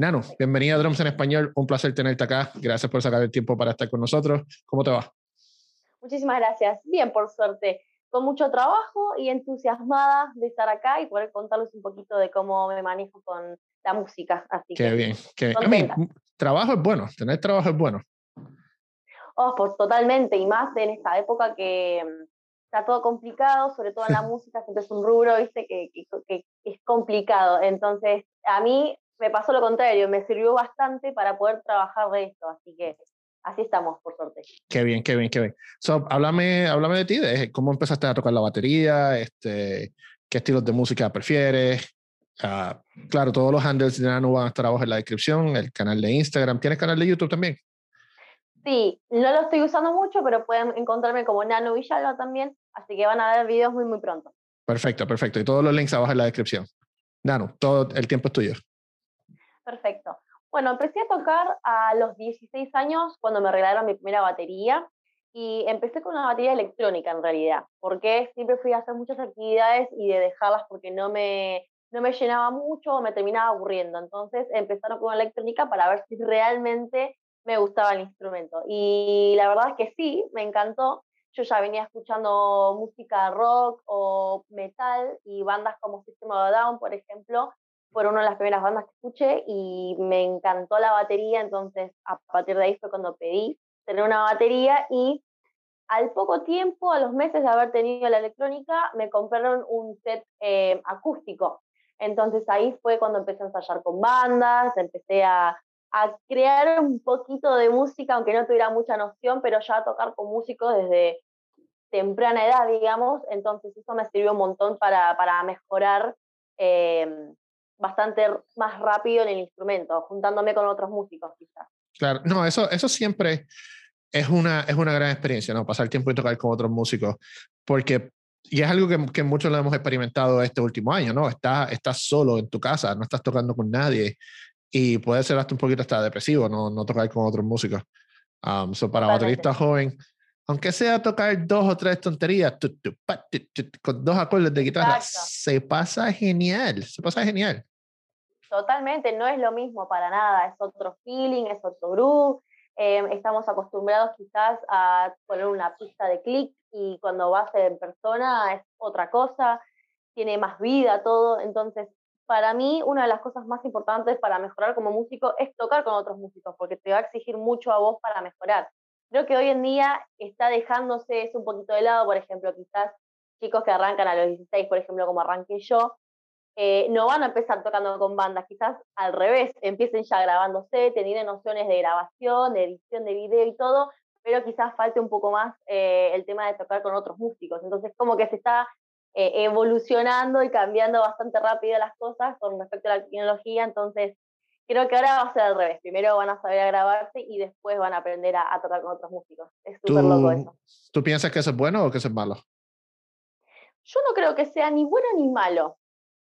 Nano, bienvenida a Drums en Español. Un placer tenerte acá. Gracias por sacar el tiempo para estar con nosotros. ¿Cómo te va? Muchísimas gracias. Bien, por suerte. Con mucho trabajo y entusiasmada de estar acá y poder contarles un poquito de cómo me manejo con la música. Así qué bien. Qué trabajo es bueno. Tener trabajo es bueno. Oh, pues totalmente. Y más en esta época que mm, está todo complicado, sobre todo en la música, siempre es un rubro, viste, que, que, es complicado. Entonces, a mí me pasó lo contrario, me sirvió bastante para poder trabajar de esto, así que así estamos, por suerte. Qué bien, qué bien, qué bien. So, háblame, háblame de ti, de cómo empezaste a tocar la batería, este, qué estilos de música prefieres. Ah, claro, todos los handles de Nano van a estar abajo en la descripción, el canal de Instagram. ¿Tienes canal de YouTube también? Sí, no lo estoy usando mucho, pero pueden encontrarme como Nano Villalba también, así que van a ver videos muy, muy pronto. Perfecto, perfecto. Y todos los links abajo en la descripción. Nano, todo el tiempo es tuyo. Perfecto. Bueno, empecé a tocar a los 16 años cuando me regalaron mi primera batería y empecé con una batería electrónica en realidad, porque siempre fui a hacer muchas actividades y de dejarlas porque no me, no me llenaba mucho o me terminaba aburriendo. Entonces empezaron con electrónica para ver si realmente me gustaba el instrumento. Y la verdad es que sí, me encantó. Yo ya venía escuchando música rock o metal y bandas como System of a Down, por ejemplo, fueron una de las primeras bandas que escuché y me encantó la batería, entonces a partir de ahí fue cuando pedí tener una batería y al poco tiempo, a los meses de haber tenido la electrónica, me compraron un set eh, acústico. Entonces ahí fue cuando empecé a ensayar con bandas, empecé a, a crear un poquito de música, aunque no tuviera mucha noción, pero ya a tocar con músicos desde temprana edad, digamos. Entonces eso me sirvió un montón para, para mejorar eh, bastante más rápido en el instrumento, juntándome con otros músicos quizás. Claro, no, eso, eso siempre es una, es una gran experiencia, ¿no? Pasar tiempo y tocar con otros músicos, porque, y es algo que, que muchos lo hemos experimentado este último año, ¿no? Estás, estás solo en tu casa, no estás tocando con nadie y puede ser hasta un poquito hasta depresivo no, no tocar con otros músicos. Um, so para baterista joven, aunque sea tocar dos o tres tonterías, con dos acordes de guitarra, se pasa genial, se pasa genial. Totalmente, no es lo mismo para nada, es otro feeling, es otro groove. Em, estamos acostumbrados quizás a poner una pista de clic y cuando vas en persona es otra cosa, tiene más vida todo. Entonces, para mí, una de las cosas más importantes para mejorar como músico es tocar con otros músicos, porque te va a exigir mucho a vos para mejorar. Creo que hoy en día está dejándose eso un poquito de lado, por ejemplo, quizás chicos que arrancan a los 16, por ejemplo, como arranqué yo, eh, no van a empezar tocando con bandas, quizás al revés, empiecen ya grabándose, teniendo nociones de grabación, de edición de video y todo, pero quizás falte un poco más eh, el tema de tocar con otros músicos. Entonces, como que se está eh, evolucionando y cambiando bastante rápido las cosas con respecto a la tecnología, entonces creo que ahora va a ser al revés. Primero van a saber a grabarse y después van a aprender a, a tocar con otros músicos. Es súper loco eso. ¿Tú piensas que eso es bueno o que eso es malo? Yo no creo que sea ni bueno ni malo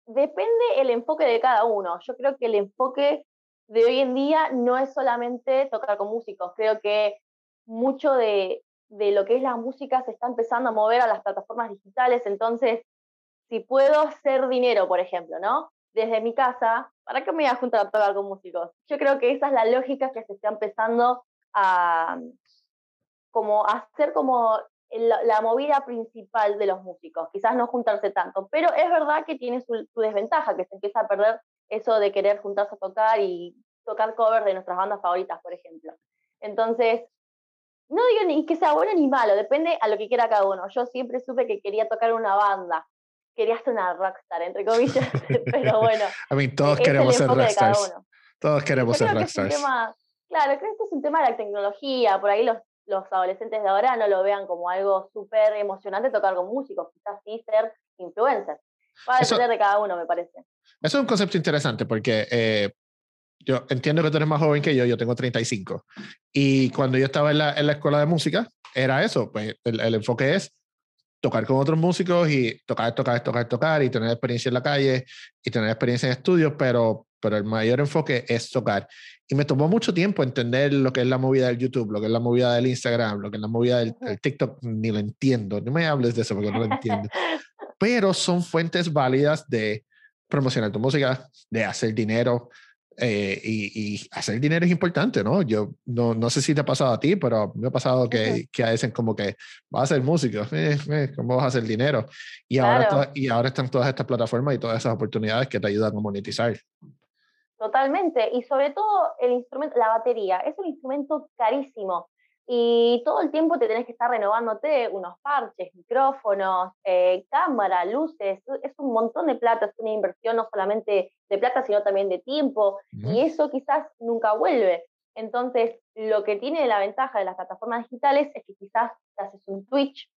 depende el enfoque de cada uno. Yo creo que el enfoque de hoy en día no es solamente tocar con músicos. Creo que mucho de, de lo que es la música se está empezando a mover a las plataformas digitales. Entonces, si puedo hacer dinero, por ejemplo, ¿no? Desde mi casa, ¿para qué me voy a juntar a tocar con músicos? Yo creo que esa es la lógica que se está empezando a como hacer como la, movida principal de los músicos, quizás no juntarse tanto, pero es verdad que tiene su, desventaja, que se empieza a perder eso de querer juntarse a tocar y tocar covers de nuestras bandas favoritas, por ejemplo. Entonces, no digo ni que sea bueno ni malo, depende a lo que quiera cada uno. Yo siempre supe que quería tocar una banda, quería ser una rockstar, entre comillas, pero bueno. A mí todos queremos ser rockstars. Todos queremos ser rockstars. claro, creo que es un tema de la tecnología, por ahí los los adolescentes de ahora no lo vean como algo súper emocionante tocar con músicos, quizás sí ser influencer. Va a depender de cada uno, me parece. Eso es un concepto interesante porque eh, yo entiendo que tú eres más joven que yo, yo tengo 35. Y cuando yo estaba en la, en la escuela de música, era eso, pues el, el, enfoque es tocar con otros músicos y tocar, tocar, tocar, tocar y tener experiencia en la calle y tener experiencia en estudios, pero, pero el mayor enfoque es tocar. Y me tomó mucho tiempo entender lo que es la movida del YouTube, lo que es la movida del Instagram, lo que es la movida del, TikTok, ni lo entiendo. No me hables de eso porque no lo entiendo. Pero son fuentes válidas de promocionar tu música, de hacer dinero. Eh, y, y, hacer dinero es importante, ¿no? Yo no, no, sé si te ha pasado a ti, pero me ha pasado que, que a veces como que vas a ser músico, eh, eh, ¿cómo vas a hacer dinero? Y, ahora y ahora están todas estas plataformas y todas esas oportunidades que te ayudan a monetizar. Totalmente, y sobre todo el instrumento, la batería, es un instrumento carísimo y todo el tiempo te tenés que estar renovándote unos parches, micrófonos, eh, cámara, luces, es un montón de plata, es una inversión no solamente de plata, sino también de tiempo, y eso quizás nunca vuelve. Entonces, lo que tiene la ventaja de las plataformas digitales es que quizás te haces un Twitch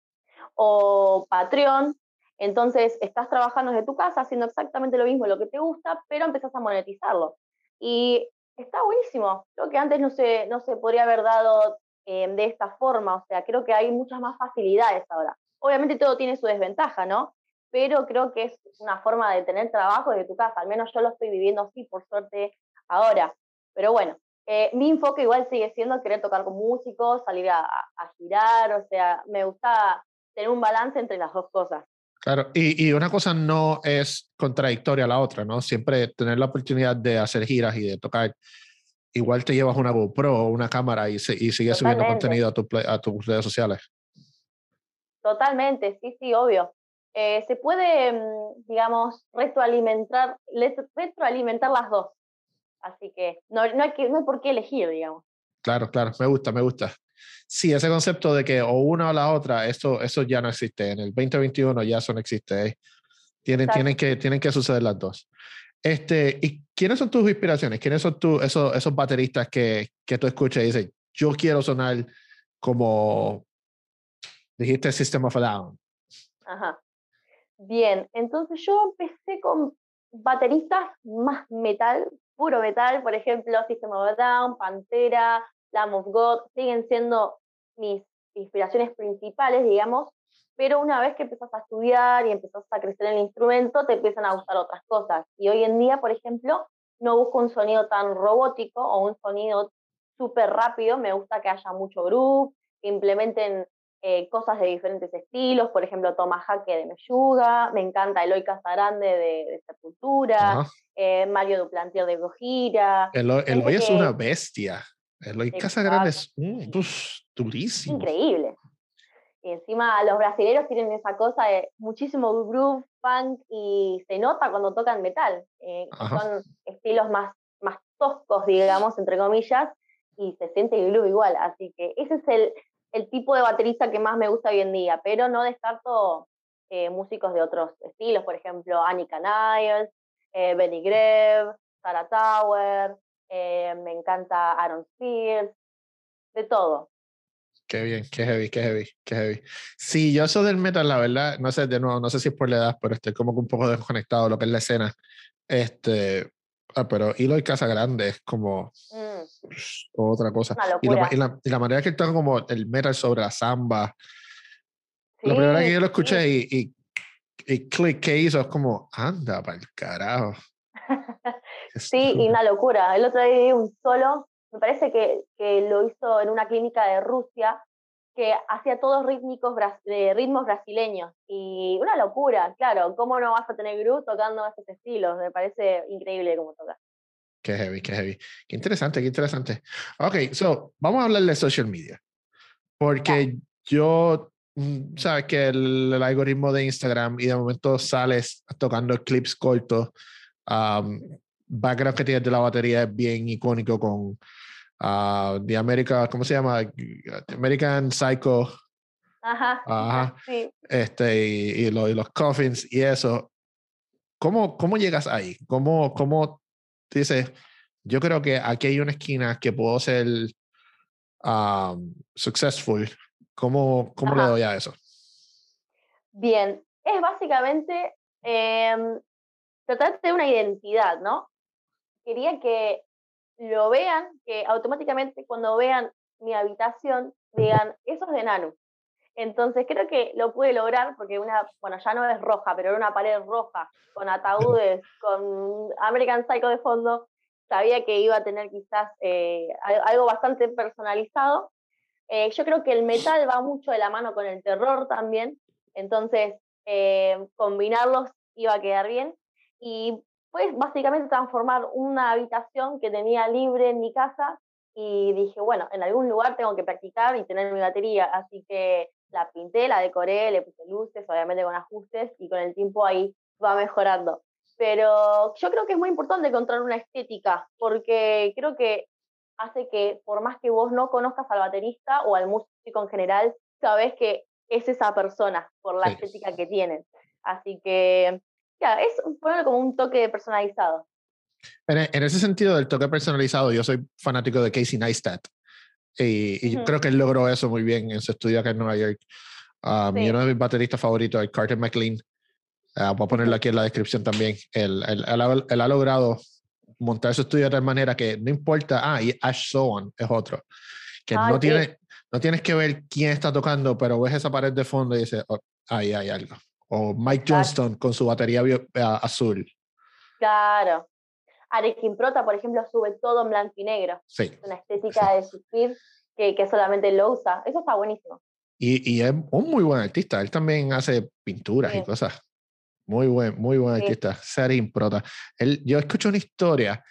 o Patreon, entonces estás trabajando desde tu casa haciendo exactamente lo mismo, lo que te gusta, pero empezás a monetizarlo. Y está buenísimo. Creo que antes no se, no se podría haber dado Em, de esta forma. O sea, creo que hay muchas más facilidades ahora. Obviamente todo tiene su desventaja, ¿no? Pero creo que es una forma de tener trabajo desde tu casa. Al menos yo lo estoy viviendo así, por suerte, ahora. Pero bueno, eh, mi enfoque igual sigue siendo querer tocar con músicos, salir a, girar, o sea, me gusta tener un balance entre las dos cosas. Claro, y, y, una cosa no es contradictoria a la otra, ¿no? Siempre tener la oportunidad de hacer giras y de tocar igual te llevas una GoPro o una cámara y, y sigues subiendo contenido a, tu, a tus redes sociales. Totalmente, sí, sí, obvio. Eh, se puede, mm, digamos, retroalimentar, retroalimentar las dos. Así que no, no, hay que no hay por qué elegir, digamos. Claro, claro, me gusta, me gusta. Sí, ese concepto de que o una o la otra, eso, eso ya no existe. En el 2021 ya eso no existe. Tienen, tienen, que, tienen que suceder las dos. Este, ¿Y quiénes son tus inspiraciones? ¿Quiénes son tú, esos, esos bateristas que, que tú escuchas y dices, yo quiero sonar como dijiste System of a Down? Ajá. Bien, entonces yo empecé con bateristas más metal, puro metal, por ejemplo, System of a Down, Pantera, Lamb of God, siguen siendo mis inspiraciones principales, digamos, pero una vez que empiezas a estudiar y empiezas a crecer en el instrumento, te empiezan a gustar otras cosas. Y hoy en día, por ejemplo, no busco un sonido tan robótico o un sonido súper rápido, me gusta que haya mucho groove, que implementen eh, cosas de diferentes estilos, por ejemplo, Toma Jaque de Meyuga, me encanta Eloy Casagrande de, de Sepultura, eh, Mario Duplantier de Gojira. Eloy, es una bestia. Eloy Casagrande es durísimo. Increíble. Y encima los brasileños tienen esa cosa de muchísimo groove, funk y se nota cuando tocan metal. Eh, son estilos más, más toscos, digamos, entre comillas, y se siente el groove igual. Así que ese es el, el tipo de baterista que más me gusta hoy en día, pero no descarto eh, músicos de otros estilos, por ejemplo, Annika Niles, eh, Benny Greve, Sarah Tower, me encanta Aaron Spears, de todo. Qué bien, qué heavy, qué heavy, qué heavy. Sí, yo soy del metal, la verdad, no sé, de nuevo, no sé si es por la edad, pero estoy como que un poco desconectado de lo que es la escena. Este, ah, pero Eloy Casa Grande es como mm. otra cosa. Y la, y, la, manera que toca como el metal sobre la samba. la primera vez que yo lo escuché y, y, y click que hizo es como, anda para el carajo. Sí, y una locura. El otro día vi un solo me parece que, que, lo hizo en una clínica de Rusia, que hacía todos rítmicos, de ritmos brasileños. Y una locura, claro, ¿cómo no vas a tener Gru tocando esos estilos? Me parece increíble cómo toca. Qué heavy, qué heavy. Qué interesante, qué interesante. Ok, so, vamos a hablar de social media. Porque yo, mm, sabes que el, algoritmo de Instagram y de momento sales tocando clips cortos. Um, background que tienes de la batería es bien icónico con uh, The America, ¿cómo se llama? American Psycho. Ajá. Ajá. Sí. Este, y, y, los coffins y eso. ¿Cómo, cómo llegas ahí? ¿Cómo, cómo dices, yo creo que aquí hay una esquina que puedo ser um, successful? ¿Cómo, cómo le doy a eso? Bien, es básicamente eh, tratar de una identidad, ¿no? Quería que lo vean, que automáticamente cuando vean mi habitación digan, eso es de Nanu. Entonces creo que lo pude lograr porque una, bueno, ya no es roja, pero era una pared roja, con ataúdes, con American Psycho de fondo. Sabía que iba a tener quizás eh, algo bastante personalizado. Eh, yo creo que el metal va mucho de la mano con el terror también, entonces eh, combinarlos iba a quedar bien. Y fue básicamente transformar una habitación que tenía libre en mi casa y dije, bueno, en algún lugar tengo que practicar y tener mi batería, así que la pinté, la decoré, le puse luces, obviamente con ajustes y con el tiempo ahí va mejorando. Pero yo creo que es muy importante encontrar una estética, porque creo que hace que por más que vos no conozcas al baterista o al músico en general, sabes que es esa persona por la estética que tienen. Así que, ya, es ponerlo como un toque personalizado. En, ese sentido del toque personalizado, yo soy fanático de Casey Neistat. Y, y creo que él logró eso muy bien en su estudio acá en Nueva York. Um, y uno de mis bateristas favoritos es Carter McLean. Uh, voy a ponerlo aquí en la descripción también. Él, él, él, ha logrado montar su estudio de tal manera que no importa. Ah, y Ash Sohan es otro. Que no, tiene, no tienes que ver quién está tocando, pero ves esa pared de fondo y dices, oh, ahí hay algo. O Mike Johnston con su batería uh, azul. Claro. Arekin Prota, por ejemplo, sube todo en blanco y negro. Sí. Una estética de su que, que solamente lo usa. Eso está buenísimo. Y, y, es un muy buen artista. Él también hace pinturas y cosas. Muy buen, muy buen artista. Arekin Prota. Él, yo escucho una historia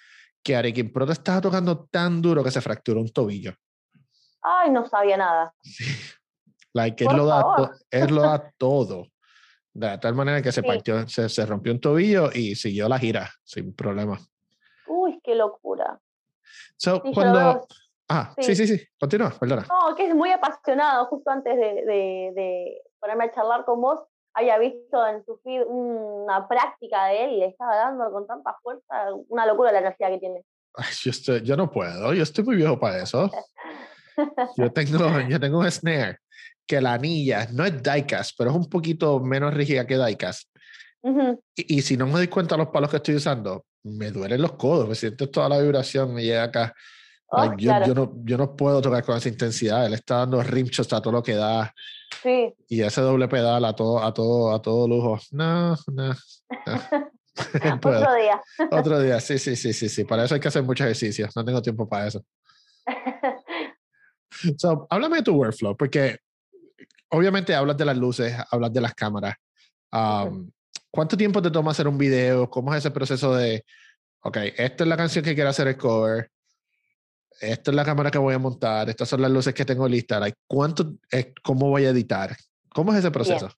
que Arekin Prota estaba tocando tan duro que se fracturó un tobillo. Ay, no sabía nada. Sí. Like, él, lo da él lo da todo. De tal manera que se partió, se, se rompió un tobillo y siguió la gira sin problema. Uy, qué locura. So, cuando... Ah, sí. sí, sí, continúa, perdona. No, que es muy apasionado. Justo antes de, de, de, ponerme a charlar con vos, había visto en su feed una práctica de él y le estaba dando con tanta fuerza, una locura la energía que tiene. Yo, estoy, yo no puedo, yo estoy muy viejo para eso. yo, tengo, yo tengo un snare que la anilla no es diecast, pero es un poquito menos rígida que diecast. y, y, si no me doy cuenta de los palos que estoy usando, me duelen los codos, me siento toda la vibración, me llega acá. Oh, yo, yo, no, yo no puedo tocar con esa intensidad. Él está dando rimchos a todo lo que da. Sí. Y ese doble pedal a todo, a todo, a todo lujo. No, no. Otro día. Otro día, sí, sí, sí, sí, sí. Para eso hay que hacer mucho ejercicio. No tengo tiempo para eso. so, háblame de tu workflow, porque obviamente hablas de las luces, hablas de las cámaras. Um, ¿Cuánto tiempo te toma hacer un video? ¿Cómo es ese proceso de, ok, esta es la canción que quiero hacer el cover, esta es la cámara que voy a montar, estas son las luces que tengo listas, ¿cuánto, ¿cómo voy a editar? ¿Cómo es ese proceso?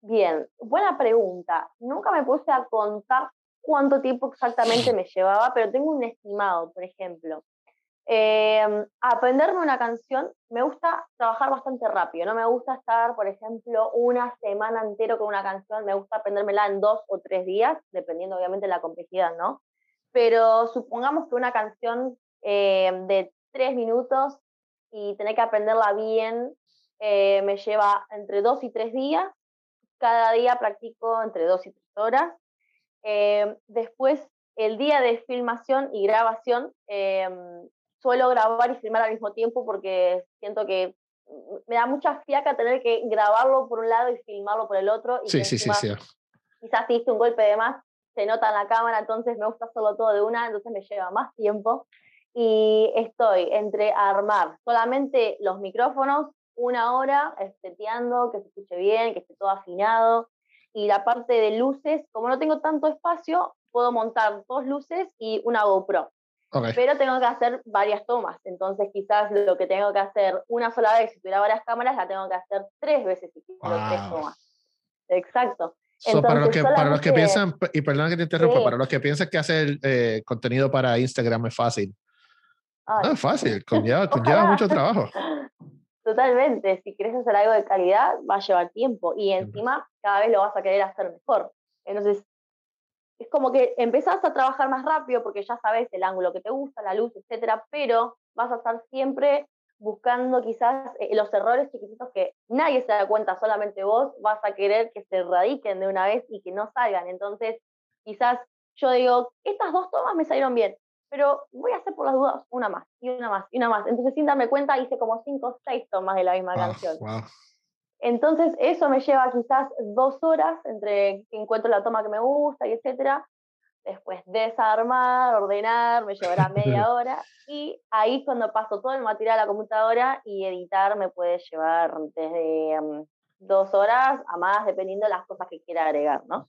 Bien. buena pregunta. Nunca me puse a contar cuánto tiempo exactamente me llevaba, pero tengo un estimado, por ejemplo. Eh, aprenderme una canción, me gusta trabajar bastante rápido, no me gusta estar, por ejemplo, una semana entero con una canción, me gusta aprendérmela en dos o tres días, dependiendo obviamente de la complejidad, ¿no? Pero supongamos que una canción em, de tres minutos y tener que aprenderla bien eh, me lleva entre dos y tres días, cada día practico entre dos y tres horas. Em, después, el día de filmación y grabación, em, suelo grabar y filmar al mismo tiempo porque siento que me da mucha fiaca tener que grabarlo por un lado y filmarlo por el otro. Y sí, sí, sí, sí. Quizás si un golpe de más, se nota en la cámara, entonces me gusta hacerlo todo de una, entonces me lleva más tiempo. Y estoy entre armar solamente los micrófonos, una hora, seteando, que se escuche bien, que esté todo afinado. Y la parte de luces, como no tengo tanto espacio, puedo montar dos luces y una GoPro. Pero tengo que hacer varias tomas. Entonces, quizás lo que tengo que hacer una sola vez, si tuviera varias cámaras, la tengo que hacer tres veces si quiero tres tomas. Exacto. para, los que, para los que piensan, y perdón que te interrumpa, para los que piensan que hacer eh, contenido para Instagram es fácil. no es fácil, conlleva, conlleva mucho trabajo. Totalmente, si quieres hacer algo de calidad, va a llevar tiempo y encima cada vez lo vas a querer hacer mejor. Entonces, es como que empezás a trabajar más rápido porque ya sabes el ángulo que te gusta, la luz, etcétera, pero vas a estar siempre buscando quizás eh, los errores chiquititos que nadie se da cuenta, solamente vos vas a querer que se radiquen de una vez y que no salgan. Entonces, quizás yo digo, estas dos tomas me salieron bien, pero voy a hacer por las dudas una más, y una más, y una más. Entonces, sin darme cuenta, hice como cinco o seis tomas de la misma canción. Entonces, eso me lleva quizás dos horas entre que encuentro la toma que me gusta y etcétera. Después desarmar, ordenar, me llevará media hora. Y ahí cuando paso todo el material a la computadora y editar me puede llevar desde mm, dos horas a más, dependiendo de las cosas que quiera agregar, ¿no?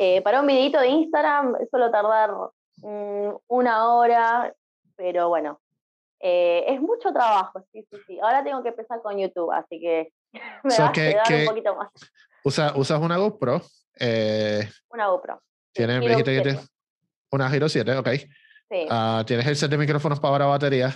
Eh, para un videito de Instagram suelo tardar mm, una hora, pero bueno, eh, es mucho trabajo, sí, sí, sí. Ahora tengo que empezar con YouTube, así que me va a quedar un poquito más. ¿Usas una GoPro? Eh, una GoPro. ¿Tienes, una Giro 7, ok. Sí. Uh, ¿Tienes el set de micrófonos para batería?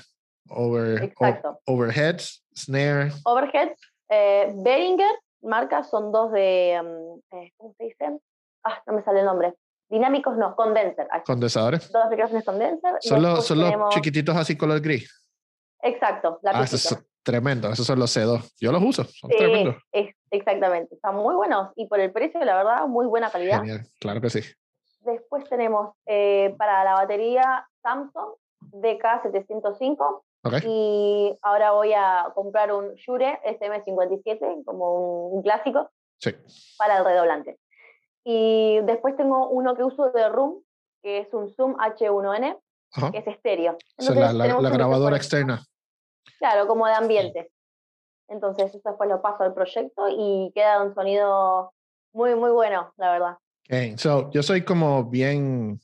Over, Exacto. overheads, snare. Overheads, eh, Behringer, marcas son dos de, um, eh, ¿cómo se dicen? Ah, no me sale el nombre. Dinámicos no, condenser. Condensadores. Dos micrófonos condenser. Son, los, son los chiquititos así color gris. Exacto, la ah, esos son tremendos, esos son los C2. Yo los uso, son sí, tremendos. exactamente, están muy buenos y por el precio, la verdad, muy buena calidad. Genial, claro que sí. Después tenemos eh, para la batería Samsung DK705. Y ahora voy a comprar un Shure SM57, como un, clásico, para el redoblante. Y después tengo uno que uso de Room, que es un Zoom H1N, que es estéreo. la, la, grabadora externa. Claro, como de ambiente. Entonces, eso después lo paso al proyecto y queda un sonido muy, muy bueno, la verdad. Okay. So, yo soy como bien,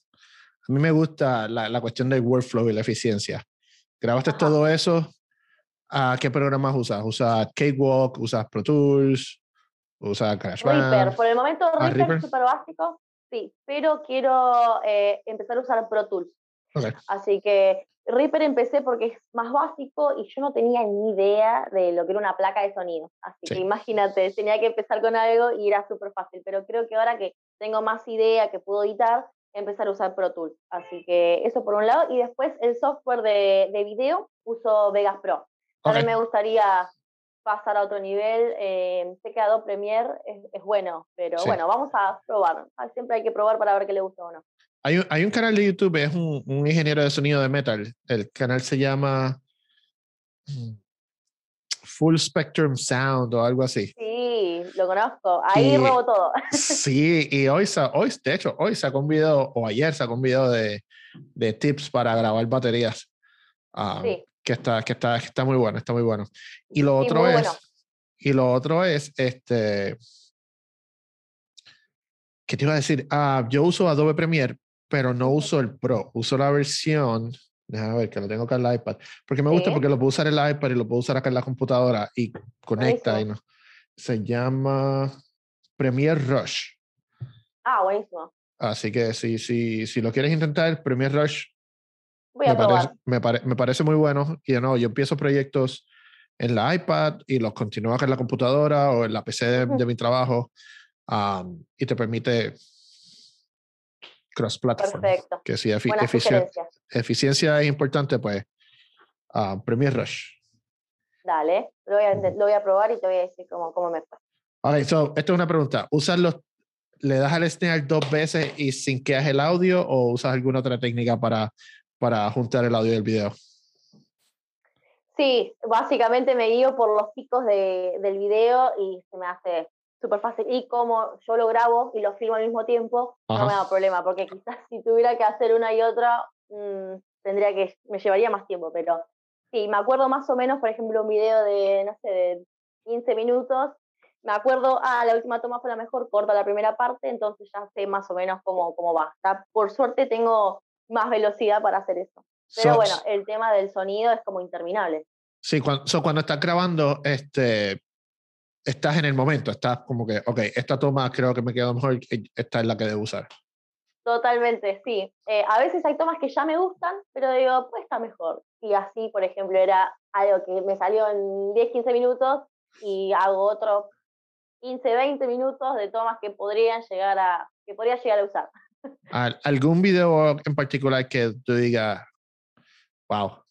a mí me gusta la, la cuestión del workflow y la eficiencia. ¿Grabaste todo eso? ¿A qué programas usas? ¿Usas Cakewalk? ¿Usas Pro Tools? ¿Usas GarageBand? Reaper. Por el momento ah, Reaper, es súper básico, sí, pero quiero eh, empezar a usar Pro Tools. Así que Reaper empecé porque es más básico y yo no tenía ni idea de lo que era una placa de sonido. Así que imagínate, tenía que empezar con algo y era súper fácil. Pero creo que ahora que tengo más idea, que puedo editar, empezar a usar Pro Tools. Así que eso por un lado. Y después el software de, de video uso Vegas Pro. También me gustaría pasar a otro nivel. Eh, sé que Adobe Premiere es, es bueno, pero bueno, vamos a probar. Siempre hay que probar para ver qué le gusta o no. Hay un, hay un canal de YouTube, es un, un, ingeniero de sonido de metal. El canal se llama mm, Full Spectrum Sound o algo así. Sí, lo conozco. Ahí robo todo. Sí, y hoy, hoy, de hecho, hoy sacó un video, o ayer sacó un video de, de tips para grabar baterías. Ah, sí. Que está, que está, que está muy bueno, está muy bueno. Y lo otro es, y lo otro es, este, ¿qué te iba a decir? Ah, yo uso Adobe Premiere, pero no uso el Pro, uso la versión, déjame ver que lo tengo acá en el iPad, porque me gusta porque lo puedo usar en el iPad y lo puedo usar acá en la computadora y conecta y no. Se llama Premiere Rush. Ah, buenísimo. Así que si, si, si lo quieres intentar, Premiere Rush Voy a me, parece, me, me, parece muy bueno. Y no, yo empiezo proyectos en la iPad y los continúo acá en la computadora o en la PC de, mi trabajo y te permite cross-platform. Perfecto. Que si eficiencia es importante, pues uh, Premiere Rush. Dale, lo voy, a, lo voy, a, probar y te voy a decir cómo, cómo me fue. Ok, so, esto es una pregunta. ¿Usas los, le das al snare dos veces y sin que hagas el audio o usas alguna otra técnica para, para juntar el audio y el video? Sí, básicamente me guío por los picos de, del video y se me hace súper fácil. Y como yo lo grabo y lo filmo al mismo tiempo, no me da problema, porque quizás si tuviera que hacer una y otra, mmm, tendría que, me llevaría más tiempo, pero sí, me acuerdo más o menos, por ejemplo, un video de, no sé, de 15 minutos, me acuerdo, ah, la última toma fue la mejor, corta la primera parte, entonces ya sé más o menos cómo, cómo va. Por suerte tengo más velocidad para hacer eso. Pero bueno, el tema del sonido es como interminable. Sí, cuando, cuando estás grabando, este, estás en el momento, estás como que, ok, esta toma creo que me quedó mejor, esta es la que debo usar. Totalmente, sí. Eh, a veces hay tomas que ya me gustan, pero digo, pues está mejor. Y así, por ejemplo, era algo que me salió en 10, 15 minutos y hago otro 15, 20 minutos de tomas que podrían llegar a, que podría llegar a usar. ¿Algún video en particular que tú digas, wow,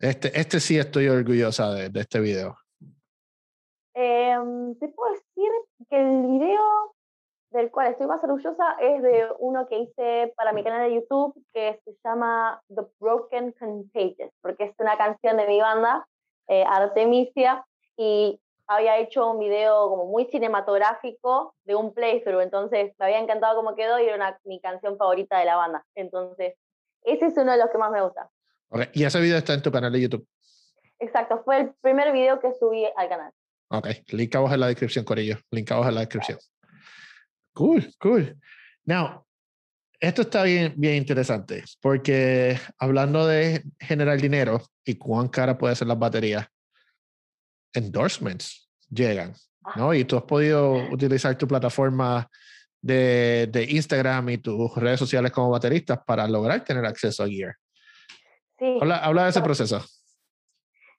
este, este sí estoy orgullosa de, de este video? Em, te puedo decir que el video del cual estoy más orgullosa es de uno que hice para mi canal de YouTube que se llama The Broken Contagious, porque es una canción de mi banda, eh, Artemisia, y había hecho un video como muy cinematográfico de un playthrough, entonces me había encantado cómo quedó y era mi canción favorita de la banda. Entonces, ese es uno de los que más me gusta. ¿Y ese video está en tu canal de YouTube? Exacto, fue el primer video que subí al canal. Ok, link abajo en la descripción, Corillo. Link abajo en la descripción. Cool, cool. Now, esto está bien, bien interesante porque hablando de generar dinero y cuán cara puede ser las baterías, endorsements llegan, ¿no? Y tú has podido utilizar tu plataforma de, de Instagram y tus redes sociales como bateristas para lograr tener acceso a Gear. Sí. Habla, habla de ese proceso.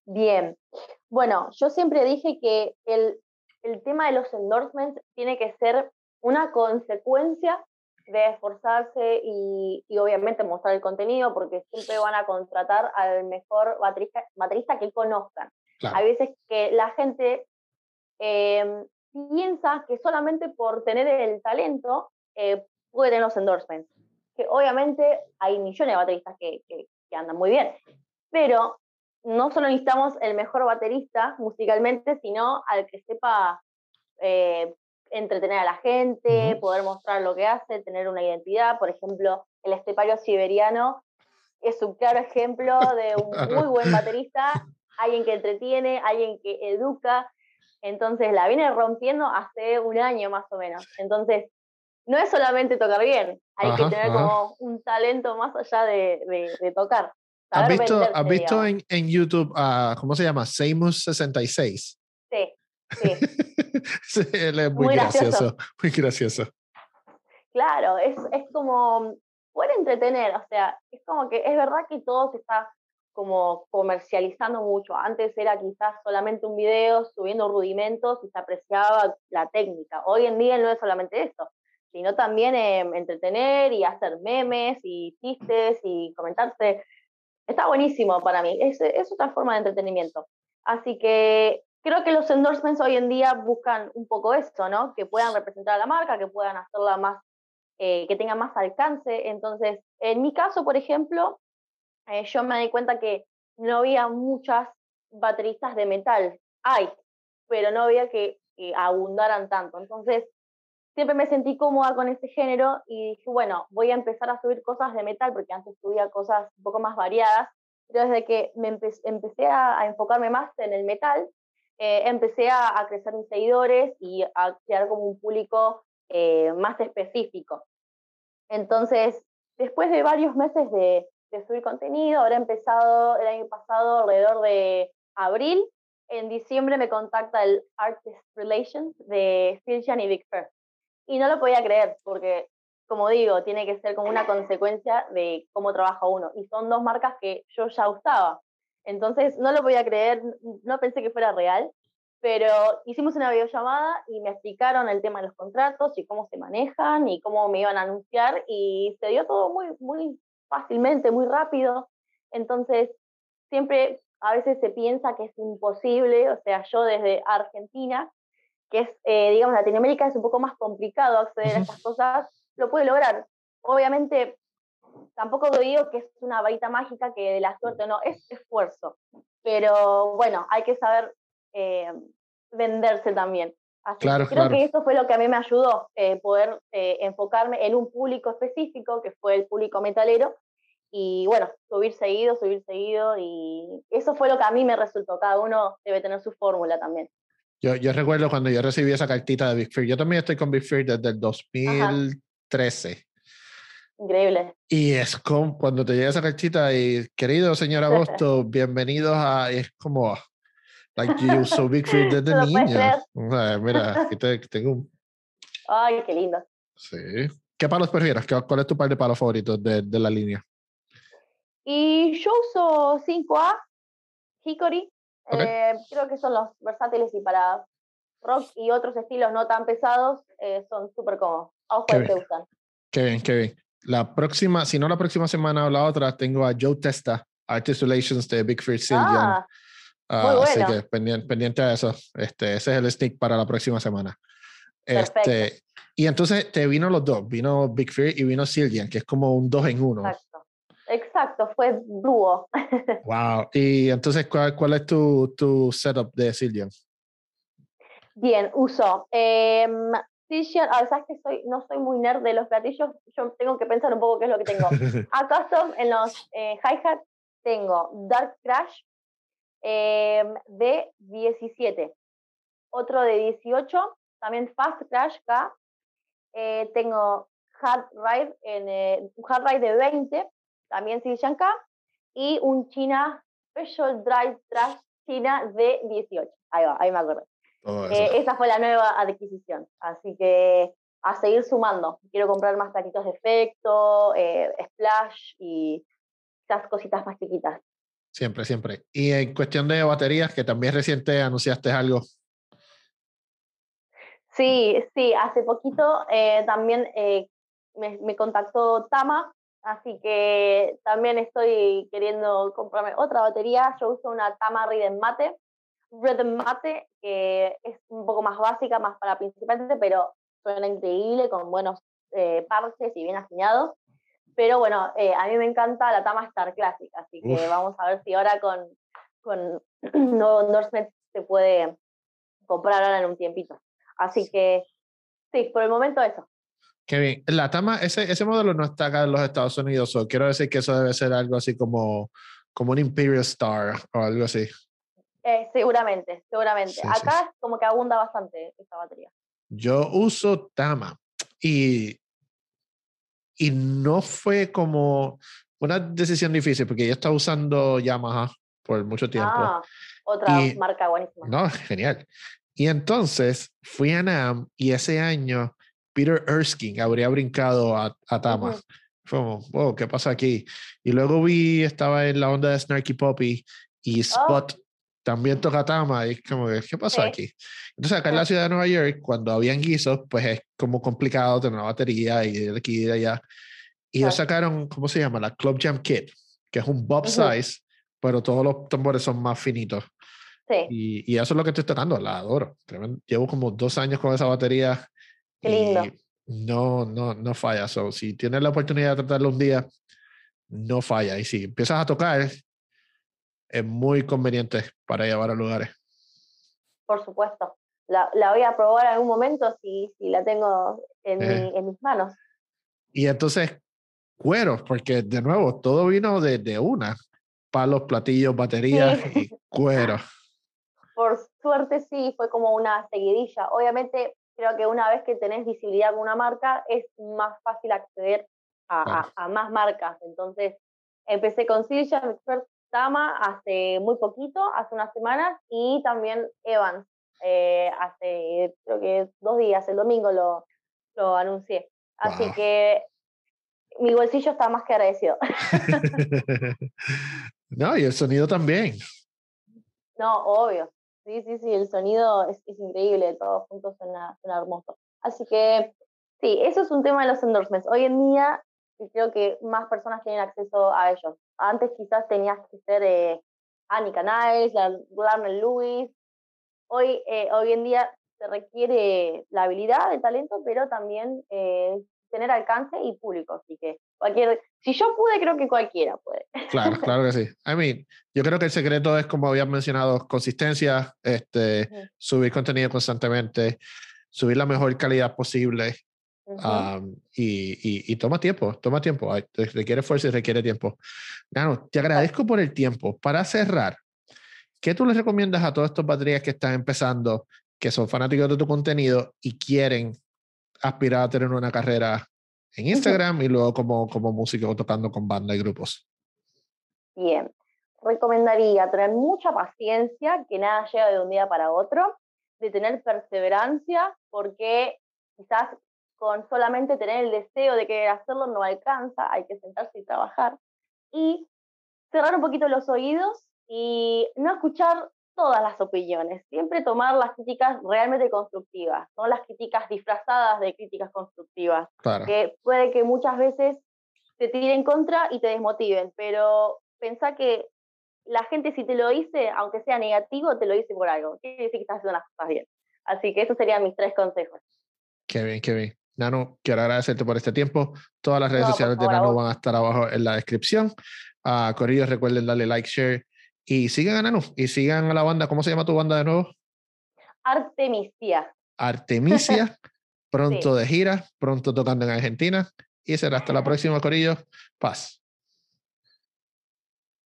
Bien. Bueno, yo siempre dije que el, el tema de los endorsements tiene que ser una consecuencia de esforzarse y, y, obviamente mostrar el contenido porque siempre van a contratar al mejor baterista, baterista que conozcan. Claro. Hay veces que la gente eh, piensa que solamente por tener el talento eh, puede tener los endorsements. Que obviamente hay millones de bateristas que, que, que andan muy bien, pero no solo necesitamos el mejor baterista musicalmente, sino al que sepa eh, entretener a la gente, poder mostrar lo que hace, tener una identidad. Por ejemplo, el estepario siberiano es un claro ejemplo de un muy buen baterista, alguien que entretiene, alguien que educa. Entonces la viene rompiendo hace un año más o menos. Entonces, no es solamente tocar bien, hay ajá, que tener ajá. como un talento más allá de, de, de tocar. ¿Has visto, ¿has visto en, en, YouTube, uh, ¿cómo se llama? Seymour66. Sí, sí. sí él es muy, muy gracioso. gracioso. muy gracioso. Claro, es, es como, puede entretener, o sea, es como que es verdad que todo se está como comercializando mucho. Antes era quizás solamente un video subiendo rudimentos y se apreciaba la técnica. Hoy en día no es solamente eso, sino también eh, entretener y hacer memes y chistes y comentarse. Está buenísimo para mí, es, es otra forma de entretenimiento. Así que creo que los endorsements hoy en día buscan un poco eso, ¿no? Que puedan representar a la marca, que puedan hacerla más, eh, que tenga más alcance. Entonces, en mi caso, por ejemplo, eh, yo me di cuenta que no había muchas bateristas de metal. Hay, pero no había que, que abundaran tanto. Entonces, siempre me sentí cómoda con ese género y dije, bueno, voy a empezar a subir cosas de metal, porque antes subía cosas un poco más variadas, pero desde que me empe empecé a, a, enfocarme más en el metal, eh, empecé a, a, crecer mis seguidores y a crear como un público eh, más específico. Entonces, después de varios meses de, de subir contenido, habrá empezado el año pasado alrededor de abril, en diciembre me contacta el Artist Relations de Siljan y Big Fair y no lo podía creer, porque, como digo, tiene que ser como una consecuencia de cómo trabaja uno. Y son dos marcas que yo ya usaba. Entonces, no lo podía creer, no pensé que fuera real, pero hicimos una videollamada y me explicaron el tema de los contratos y cómo se manejan y cómo me iban a anunciar y se dio todo muy, muy fácilmente, muy rápido. Entonces, siempre a veces se piensa que es imposible, o sea, yo desde Argentina que es, eh, digamos, Latinoamérica es un poco más complicado acceder a estas cosas, lo puede lograr. Obviamente, tampoco digo que es una varita mágica que de la suerte no, es esfuerzo. Pero bueno, hay que saber eh, venderse también. Así claro, que creo claro. que eso fue lo que a mí me ayudó, eh, poder eh, enfocarme en un público específico, que fue el público metalero, y bueno, subir seguido, subir seguido, y eso fue lo que a mí me resultó. Cada uno debe tener su fórmula también. Yo, yo recuerdo cuando yo recibí esa cartita de Big Fear. Yo también estoy con Big Fear desde el 2013. Ajá. Increíble. Y es como cuando te llega esa cartita y, querido señor Agosto, bienvenidos a. Es como. Like you so Big Fear desde ¿No niña. O sea, mira, aquí te, tengo un. Ay, qué lindo. Sí. ¿Qué palos prefieres? ¿Cuál es tu par de palos favoritos de, de la línea? Y yo uso 5A, Hickory, Okay. Eh, creo que son los versátiles y para rock y otros estilos no tan pesados eh, son súper cómodos. ¿A vos te gustan? Qué bien, qué bien. La próxima, si no la próxima semana o la otra, tengo a Joe Testa, Artist Relations de Big Fear. Ah, uh, muy bueno. Así que pendiente, pendiente a eso. Este, ese es el sneak para la próxima semana. Perfecto. Este, y entonces te vino los dos, vino Big Fear y vino Siljan, que es como un dos en uno. Exacto. Exacto, fue dúo. wow. Y entonces, ¿cuál, cuál es tu, tu setup de Siljan? Bien, uso. Eh, Siljan, a sabes que soy, no soy muy nerd de los platillos, yo tengo que pensar un poco qué es lo que tengo. A custom, en los eh, hi-hat, tengo Dark Crash eh, de 17, otro de 18, también Fast Crash K, eh, tengo hard ride, en, eh, hard ride de 20, también Siljan K, y un China Special Drive Trash China de 18. Ahí va, ahí me acuerdo. Eh, esa fue la nueva adquisición. Así que a seguir sumando. Quiero comprar más platitos de efecto, splash y esas cositas más chiquitas. Siempre, siempre. Y en cuestión de baterías, que también reciente anunciaste algo. Sí, sí, hace poquito eh, también eh, me, contactó Tama, así que también estoy queriendo comprarme otra batería. Yo uso una Tama Rhythm Mate, Rhythm Mate, que es un poco más básica, más para principiantes, pero suena increíble, con buenos eh, parches y bien afinados. Pero bueno, eh, a mí me encanta la Tama Star Classic, así que vamos a ver si ahora con, con nuevo endorsement se puede comprar ahora en un tiempito. Así que sí, por el momento eso. Qué bien. La Tama, ese, ese modelo no está acá en los Estados Unidos, o quiero decir que eso debe ser algo así como, como un Imperial Star o algo así. Eh, seguramente, seguramente. acá es como que abunda bastante esta batería. Yo uso Tama y y no fue como una decisión difícil porque yo estaba usando Yamaha por mucho tiempo. Ah, otra marca buenísima. No, genial. Y entonces fui a NAM y ese año Peter Erskine habría brincado a, a Tama. Fue como, wow, ¿qué pasa aquí? Y luego vi, estaba en la onda de Snarky Poppy y oh. Spot también toca Tama. Y como, ¿qué pasó aquí? Entonces, acá en la ciudad de Nueva York, cuando habían guisos, pues es como complicado tener una batería y de aquí y de allá. Y ellos sacaron, ¿cómo se llama? La Club Jam Kit, que es un bob size, pero todos los tambores son más finitos. Sí. Y, y, eso es lo que estoy tocando, la adoro. Llevo como dos años con esa batería. Qué lindo. no, no, no falla. So, si tienes la oportunidad de tratarlo un día, no falla. Y si empiezas a tocar, es muy conveniente para llevar a lugares. Por supuesto la, la, voy a probar en algún momento si, si la tengo en, eh. en, mis manos. Y entonces, cueros, porque de nuevo, todo vino de, de una. Palos, platillos, baterías y cuero. Por suerte sí, fue como una seguidilla. Obviamente, creo que una vez que tenés visibilidad con una marca, es más fácil acceder a, a, más marcas. Entonces, empecé con Silja, Expert Tama hace muy poquito, hace unas semanas, y también Evans, eh, hace creo que dos días, el domingo lo, lo anuncié. Así que mi bolsillo está más que agradecido. no, y el sonido también. No, obvio. Sí, sí, sí, el sonido es, increíble, todos juntos suena, suena, hermoso. Así que sí, eso es un tema de los endorsements. Hoy en día creo que más personas tienen acceso a ellos. Antes quizás tenías que ser eh, Annie Canales, Larner Lewis, hoy, eh, hoy en día se requiere la habilidad, el talento, pero también eh, tener alcance y público. Así que cualquier, si yo pude, creo que cualquiera puede. Claro, claro que sí. I mean, yo creo que el secreto es, como habías mencionado, consistencia, este, subir contenido constantemente, subir la mejor calidad posible. y, y, toma tiempo, toma tiempo, requiere fuerza y requiere tiempo. Nano, te agradezco por el tiempo. Para cerrar, ¿Qué tú les recomiendas a todos estos baterías que están empezando, que son fanáticos de tu contenido y quieren aspirar a tener una carrera en Instagram y luego como, como músico tocando con banda y grupos? Bien, recomendaría tener mucha paciencia, que nada llega de un día para otro, de tener perseverancia, porque quizás con solamente tener el deseo de querer hacerlo no alcanza, hay que sentarse y trabajar. Y cerrar un poquito los oídos y no escuchar todas las opiniones, siempre tomar las críticas realmente constructivas, no las críticas disfrazadas de críticas constructivas, que puede que muchas veces te tiren contra y te desmotiven, pero pensá que la gente si te lo dice, aunque sea negativo, te lo dice por algo, quiere decir que estás haciendo las cosas bien. Así que esos serían mis tres consejos. Qué bien, qué bien. Nano, quiero agradecerte por este tiempo. Todas las redes sociales de Nano van a estar abajo en la descripción. Uh, Corillos, recuerden darle like, share y sigan a Nanu y sigan a la banda. ¿Cómo se llama tu banda de nuevo? Artemisia. Artemisia. Pronto de gira, pronto tocando en Argentina. Y será hasta la próxima, Corillo. Paz.